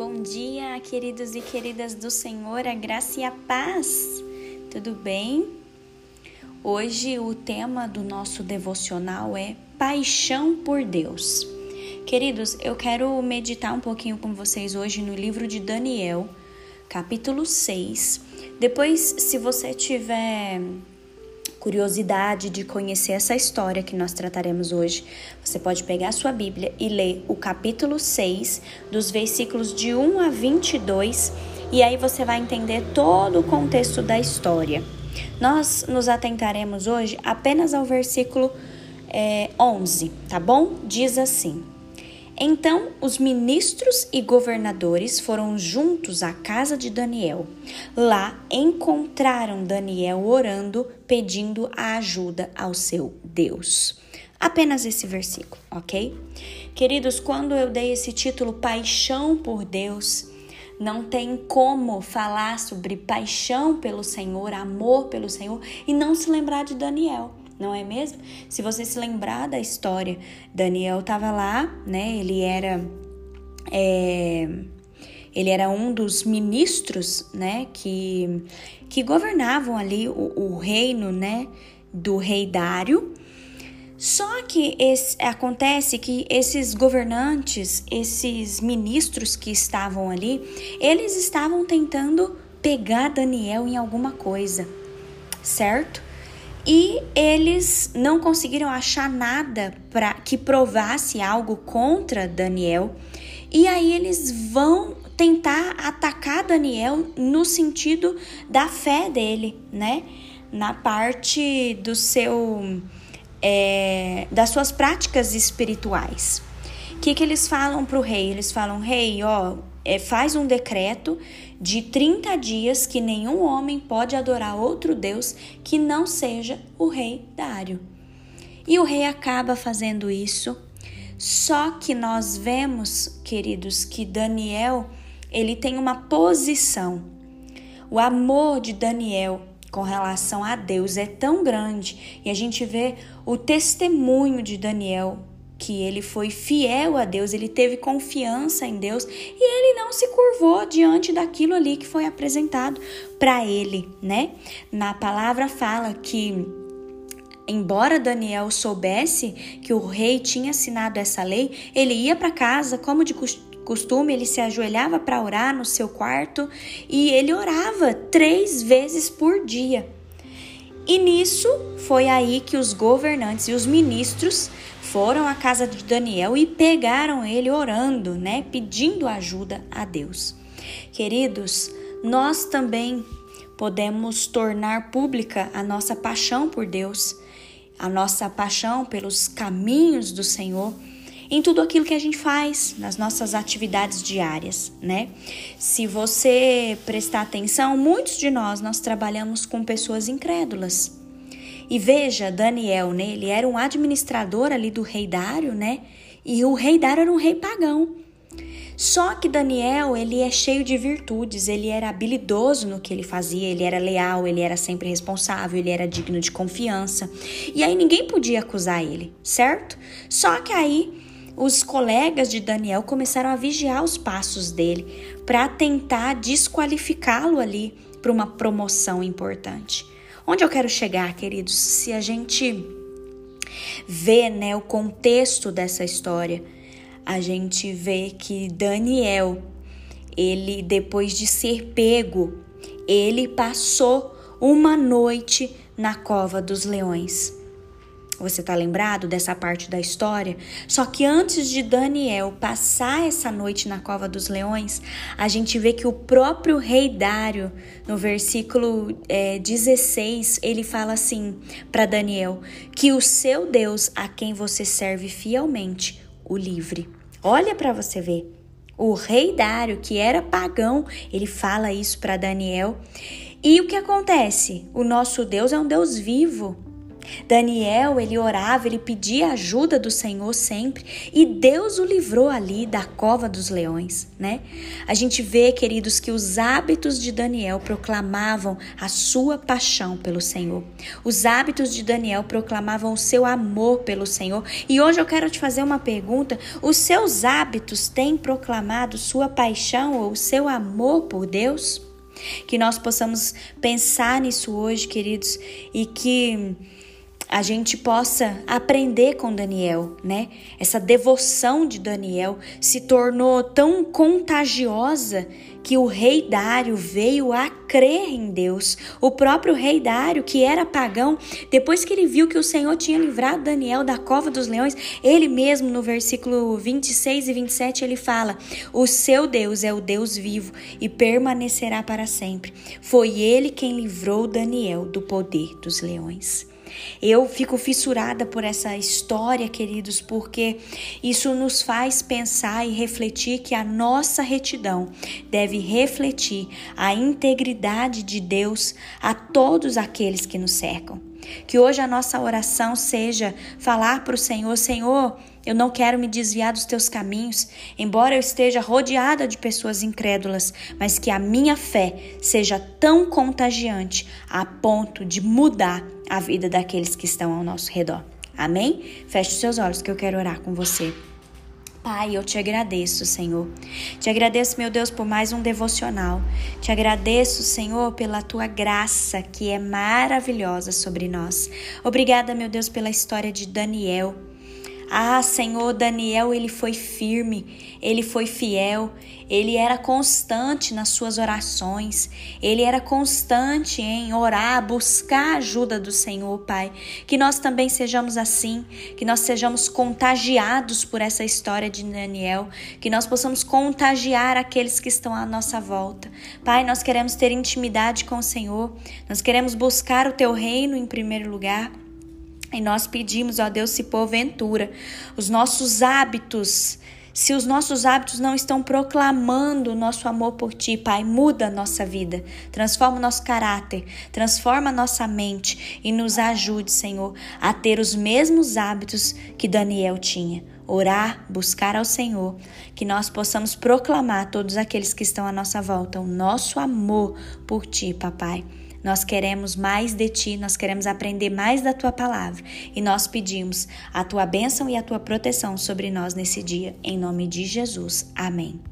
Bom dia, queridos e queridas do Senhor, a graça e a paz. Tudo bem? Hoje o tema do nosso devocional é Paixão por Deus. Queridos, eu quero meditar um pouquinho com vocês hoje no livro de Daniel, capítulo 6. Depois, se você tiver curiosidade de conhecer essa história que nós trataremos hoje, você pode pegar a sua Bíblia e ler o capítulo 6, dos versículos de 1 a 22, e aí você vai entender todo o contexto da história. Nós nos atentaremos hoje apenas ao versículo é, 11, tá bom? Diz assim. Então os ministros e governadores foram juntos à casa de Daniel. Lá encontraram Daniel orando, pedindo a ajuda ao seu Deus. Apenas esse versículo, ok? Queridos, quando eu dei esse título Paixão por Deus, não tem como falar sobre paixão pelo Senhor, amor pelo Senhor e não se lembrar de Daniel não é mesmo? Se você se lembrar da história, Daniel estava lá, né? Ele era é, ele era um dos ministros, né? Que que governavam ali o, o reino, né? Do rei Dário. Só que esse, acontece que esses governantes, esses ministros que estavam ali, eles estavam tentando pegar Daniel em alguma coisa, certo? E eles não conseguiram achar nada para que provasse algo contra Daniel. E aí eles vão tentar atacar Daniel no sentido da fé dele, né? Na parte do seu é, das suas práticas espirituais. O que, que eles falam para o rei? Eles falam, rei, ó, é, faz um decreto de 30 dias que nenhum homem pode adorar outro Deus que não seja o rei Dário. E o rei acaba fazendo isso. Só que nós vemos, queridos, que Daniel, ele tem uma posição. O amor de Daniel com relação a Deus é tão grande e a gente vê o testemunho de Daniel que ele foi fiel a Deus, ele teve confiança em Deus e ele não se curvou diante daquilo ali que foi apresentado para ele, né? Na palavra fala que embora Daniel soubesse que o rei tinha assinado essa lei, ele ia para casa como de costume, ele se ajoelhava para orar no seu quarto e ele orava três vezes por dia. E nisso foi aí que os governantes e os ministros foram à casa de Daniel e pegaram ele orando, né, pedindo ajuda a Deus. Queridos, nós também podemos tornar pública a nossa paixão por Deus, a nossa paixão pelos caminhos do Senhor em tudo aquilo que a gente faz, nas nossas atividades diárias, né? Se você prestar atenção, muitos de nós nós trabalhamos com pessoas incrédulas. E veja, Daniel, né? Ele era um administrador ali do rei Dário, né? E o rei Dário era um rei pagão. Só que Daniel, ele é cheio de virtudes, ele era habilidoso no que ele fazia, ele era leal, ele era sempre responsável, ele era digno de confiança. E aí ninguém podia acusar ele, certo? Só que aí os colegas de Daniel começaram a vigiar os passos dele para tentar desqualificá-lo ali para uma promoção importante. Onde eu quero chegar, queridos? Se a gente vê né, o contexto dessa história, a gente vê que Daniel, ele depois de ser pego, ele passou uma noite na cova dos leões. Você está lembrado dessa parte da história? Só que antes de Daniel passar essa noite na cova dos leões, a gente vê que o próprio rei Dário, no versículo é, 16, ele fala assim para Daniel: que o seu Deus, a quem você serve fielmente, o livre. Olha para você ver. O rei Dário, que era pagão, ele fala isso para Daniel. E o que acontece? O nosso Deus é um Deus vivo. Daniel, ele orava, ele pedia ajuda do Senhor sempre e Deus o livrou ali da cova dos leões, né? A gente vê, queridos, que os hábitos de Daniel proclamavam a sua paixão pelo Senhor. Os hábitos de Daniel proclamavam o seu amor pelo Senhor. E hoje eu quero te fazer uma pergunta: os seus hábitos têm proclamado sua paixão ou seu amor por Deus? Que nós possamos pensar nisso hoje, queridos, e que a gente possa aprender com Daniel, né? Essa devoção de Daniel se tornou tão contagiosa que o rei Dário veio a crer em Deus. O próprio rei Dário, que era pagão, depois que ele viu que o Senhor tinha livrado Daniel da cova dos leões, ele mesmo no versículo 26 e 27 ele fala: "O seu Deus é o Deus vivo e permanecerá para sempre. Foi ele quem livrou Daniel do poder dos leões." Eu fico fissurada por essa história, queridos, porque isso nos faz pensar e refletir que a nossa retidão deve refletir a integridade de Deus a todos aqueles que nos cercam. Que hoje a nossa oração seja falar para o Senhor: Senhor, eu não quero me desviar dos teus caminhos, embora eu esteja rodeada de pessoas incrédulas, mas que a minha fé seja tão contagiante a ponto de mudar a vida daqueles que estão ao nosso redor. Amém? Feche os seus olhos que eu quero orar com você. Pai, eu te agradeço, Senhor. Te agradeço, meu Deus, por mais um devocional. Te agradeço, Senhor, pela tua graça que é maravilhosa sobre nós. Obrigada, meu Deus, pela história de Daniel. Ah, Senhor, Daniel, ele foi firme, ele foi fiel, ele era constante nas suas orações, ele era constante em orar, buscar a ajuda do Senhor, Pai. Que nós também sejamos assim, que nós sejamos contagiados por essa história de Daniel, que nós possamos contagiar aqueles que estão à nossa volta. Pai, nós queremos ter intimidade com o Senhor, nós queremos buscar o teu reino em primeiro lugar. E nós pedimos, ó Deus, se porventura os nossos hábitos, se os nossos hábitos não estão proclamando o nosso amor por Ti, Pai, muda a nossa vida, transforma o nosso caráter, transforma a nossa mente e nos ajude, Senhor, a ter os mesmos hábitos que Daniel tinha. Orar, buscar ao Senhor, que nós possamos proclamar a todos aqueles que estão à nossa volta o nosso amor por Ti, Papai. Nós queremos mais de ti, nós queremos aprender mais da tua palavra e nós pedimos a tua bênção e a tua proteção sobre nós nesse dia, em nome de Jesus. Amém.